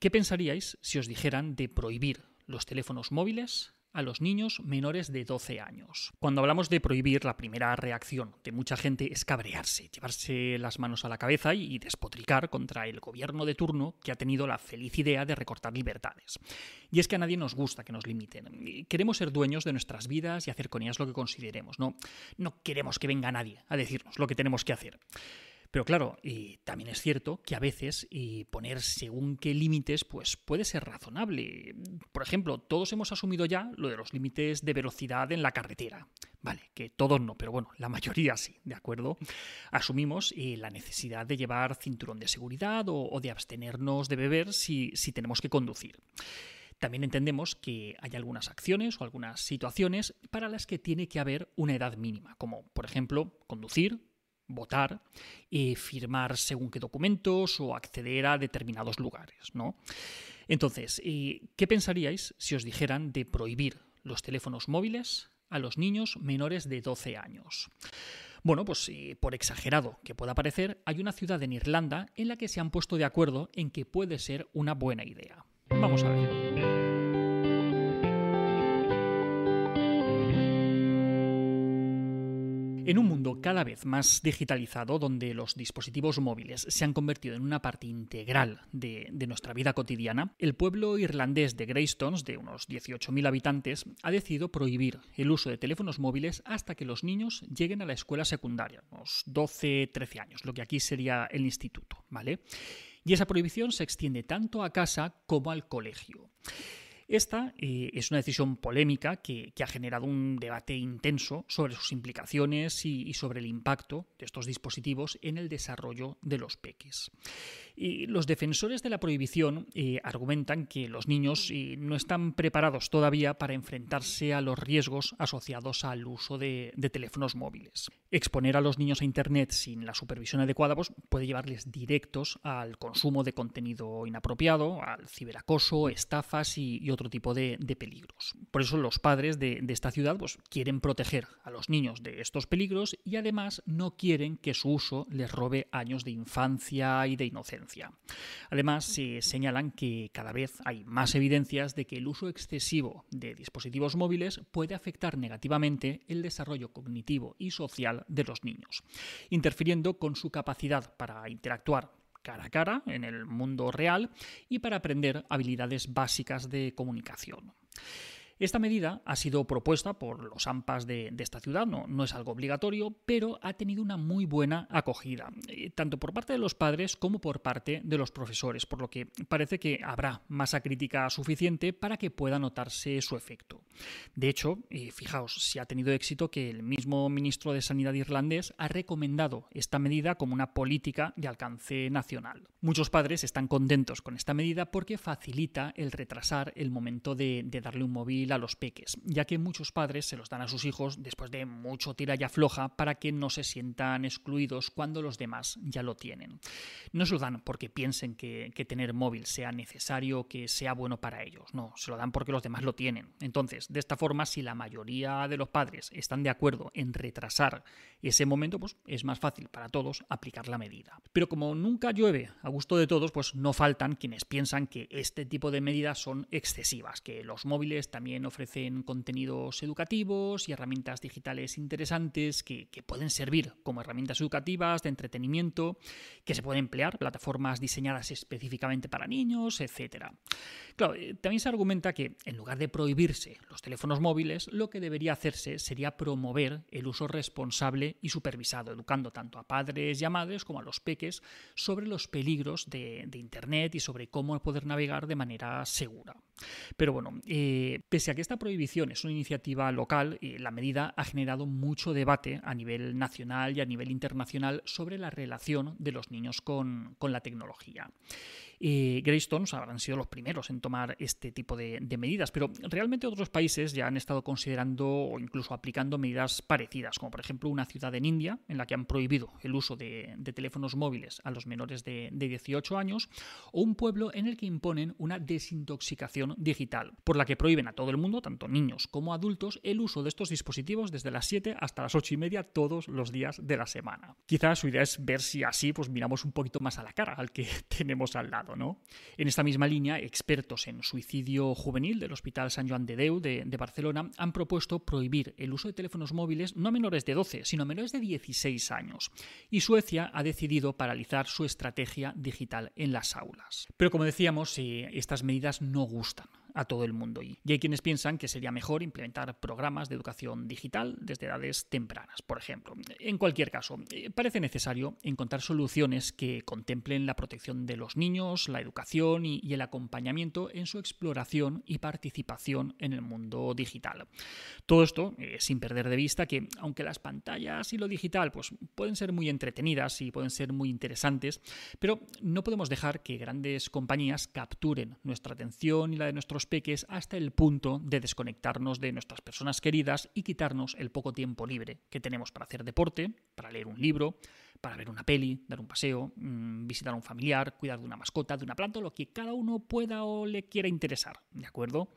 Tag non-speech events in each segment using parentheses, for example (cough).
¿Qué pensaríais si os dijeran de prohibir los teléfonos móviles a los niños menores de 12 años. Cuando hablamos de prohibir, la primera reacción de mucha gente es cabrearse, llevarse las manos a la cabeza y despotricar contra el gobierno de turno que ha tenido la feliz idea de recortar libertades. Y es que a nadie nos gusta que nos limiten. Queremos ser dueños de nuestras vidas y hacer con ellas lo que consideremos. No, no queremos que venga nadie a decirnos lo que tenemos que hacer. Pero claro, y también es cierto que a veces y poner según qué límites pues puede ser razonable. Por ejemplo, todos hemos asumido ya lo de los límites de velocidad en la carretera. Vale, que todos no, pero bueno, la (laughs) mayoría sí, ¿de acuerdo? Asumimos eh, la necesidad de llevar cinturón de seguridad o, de abstenernos de beber si, si tenemos que conducir. También entendemos que hay algunas acciones o algunas situaciones para las que tiene que haber una edad mínima, como por ejemplo conducir, votar, y firmar según qué documentos o acceder a determinados lugares, ¿no? Entonces, eh, ¿qué pensaríais si os dijeran de prohibir los teléfonos móviles a los niños menores de 12 años? Bueno, pues eh, por exagerado que pueda parecer, hay una ciudad en Irlanda en la que se han puesto de acuerdo en que puede ser una buena idea. Vamos a ver. En un mundo cada vez más digitalizado, donde los dispositivos móviles se han convertido en una parte integral de, nuestra vida cotidiana, el pueblo irlandés de Greystones, de unos 18.000 habitantes, ha decidido prohibir el uso de teléfonos móviles hasta que los niños lleguen a la escuela secundaria, unos 12-13 años, lo que aquí sería el instituto, ¿vale? Y esa prohibición se extiende tanto a casa como al colegio. Esta eh, es una decisión polémica que, ha generado un debate intenso sobre sus implicaciones y, sobre el impacto de estos dispositivos en el desarrollo de los peques. Y los defensores de la prohibición eh, argumentan que los niños eh, no están preparados todavía para enfrentarse a los riesgos asociados al uso de, teléfonos móviles. Exponer a los niños a Internet sin la supervisión adecuada pues, puede llevarles directos al consumo de contenido inapropiado, al ciberacoso, estafas y, otro tipo de, peligros. Por eso los padres de, esta ciudad pues, quieren proteger a los niños de estos peligros y además no quieren que su uso les robe años de infancia y de inocencia. Además, se señalan que cada vez hay más evidencias de que el uso excesivo de dispositivos móviles puede afectar negativamente el desarrollo cognitivo y social de los niños, interfiriendo con su capacidad para interactuar cara a cara en el mundo real y para aprender habilidades básicas de comunicación. Esta medida ha sido propuesta por los AMPAs de, esta ciudad, no, no, es algo obligatorio, pero ha tenido una muy buena acogida, eh, tanto por parte de los padres como por parte de los profesores, por lo que parece que habrá masa crítica suficiente para que pueda notarse su efecto. De hecho, eh, fijaos, si ha tenido éxito que el mismo ministro de Sanidad irlandés ha recomendado esta medida como una política de alcance nacional. Muchos padres están contentos con esta medida porque facilita el retrasar el momento de darle un móvil a los peques, ya que muchos padres se los dan a sus hijos después de mucho tira y afloja para que no se sientan excluidos cuando los demás ya lo tienen. No se lo dan porque piensen que, tener móvil sea necesario, que sea bueno para ellos, no, se lo dan porque los demás lo tienen. Entonces, de esta forma, si la mayoría de los padres están de acuerdo en retrasar ese momento, pues es más fácil para todos aplicar la medida. Pero como nunca llueve a gusto de todos, pues no faltan quienes piensan que este tipo de medidas son excesivas, que los móviles también ofrecen contenidos educativos y herramientas digitales interesantes que, pueden servir como herramientas educativas de entretenimiento, que se pueden emplear, plataformas diseñadas específicamente para niños, etc. Claro, eh, también se argumenta que en lugar de prohibirse los teléfonos móviles, lo que debería hacerse sería promover el uso responsable y supervisado, educando tanto a padres y a madres como a los peques sobre los peligros de, Internet y sobre cómo poder navegar de manera segura. Pero bueno, eh, pese que esta prohibición es una iniciativa local, la medida ha generado mucho debate a nivel nacional y a nivel internacional sobre la relación de los niños con, la tecnología. Eh, Greystones habrán sido los primeros en tomar este tipo de, medidas, pero realmente otros países ya han estado considerando o incluso aplicando medidas parecidas, como por ejemplo una ciudad en India en la que han prohibido el uso de, teléfonos móviles a los menores de, de 18 años, o un pueblo en el que imponen una desintoxicación digital, por la que prohíben a todo el mundo, tanto niños como adultos, el uso de estos dispositivos desde las 7 hasta las 8 y media todos los días de la semana. Quizás su idea es ver si así pues miramos un poquito más a la cara al que (laughs) tenemos al lado. ¿no? En esta misma línea, expertos en suicidio juvenil del Hospital San Joan de Deu de, Barcelona han propuesto prohibir el uso de teléfonos móviles no a menores de 12, sino a menores de 16 años. Y Suecia ha decidido paralizar su estrategia digital en las aulas. Pero como decíamos, eh, estas medidas no gustan a todo el mundo. Y hay quienes piensan que sería mejor implementar programas de educación digital desde edades tempranas, por ejemplo. En cualquier caso, eh, parece necesario encontrar soluciones que contemplen la protección de los niños, la educación y, el acompañamiento en su exploración y participación en el mundo digital. Todo esto eh, sin perder de vista que, aunque las pantallas y lo digital pues, pueden ser muy entretenidas y pueden ser muy interesantes, pero no podemos dejar que grandes compañías capturen nuestra atención y la de nuestros peques hasta el punto de desconectarnos de nuestras personas queridas y quitarnos el poco tiempo libre que tenemos para hacer deporte, para leer un libro, para ver una peli, dar un paseo, mm, visitar a un familiar, cuidar de una mascota, de una planta, lo que cada uno pueda o le quiera interesar, ¿de acuerdo?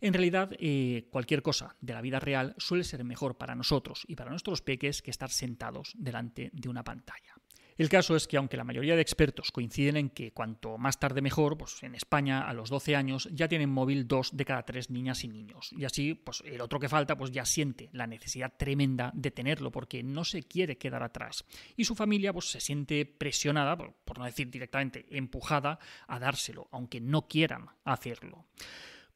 En realidad, eh, cualquier cosa de la vida real suele ser mejor para nosotros y para nuestros peques que estar sentados delante de una pantalla. El caso es que aunque la mayoría de expertos coinciden en que cuanto más tarde mejor, pues en España a los 12 años ya tienen móvil dos de cada tres niñas y niños. Y así, pues el otro que falta, pues ya siente la necesidad tremenda de tenerlo porque no se quiere quedar atrás. Y su familia, pues se siente presionada, por no decir directamente empujada, a dárselo, aunque no quieran hacerlo.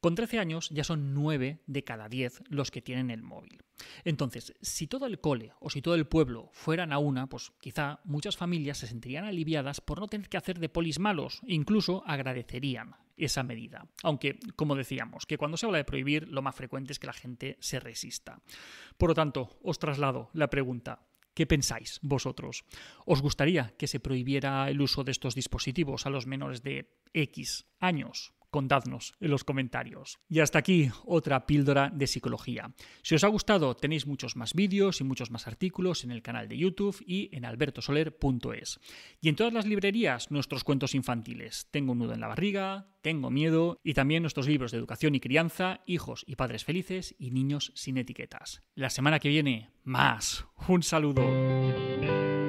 Con 13 años ya son 9 de cada 10 los que tienen el móvil. Entonces, si todo el cole o si todo el pueblo fueran a una, pues quizá muchas familias se sentirían aliviadas por no tener que hacer de polis malos, e incluso agradecerían esa medida. Aunque, como decíamos, que cuando se habla de prohibir, lo más frecuente es que la gente se resista. Por lo tanto, os traslado la pregunta. ¿Qué pensáis vosotros? ¿Os gustaría que se prohibiera el uso de estos dispositivos a los menores de X años? Contadnos en los comentarios. Y hasta aquí otra píldora de psicología. Si os ha gustado, tenéis muchos más vídeos y muchos más artículos en el canal de YouTube y en albertosoler.es. Y en todas las librerías, nuestros cuentos infantiles. Tengo un nudo en la barriga, tengo miedo y también nuestros libros de educación y crianza, hijos y padres felices y niños sin etiquetas. La semana que viene, más. Un saludo.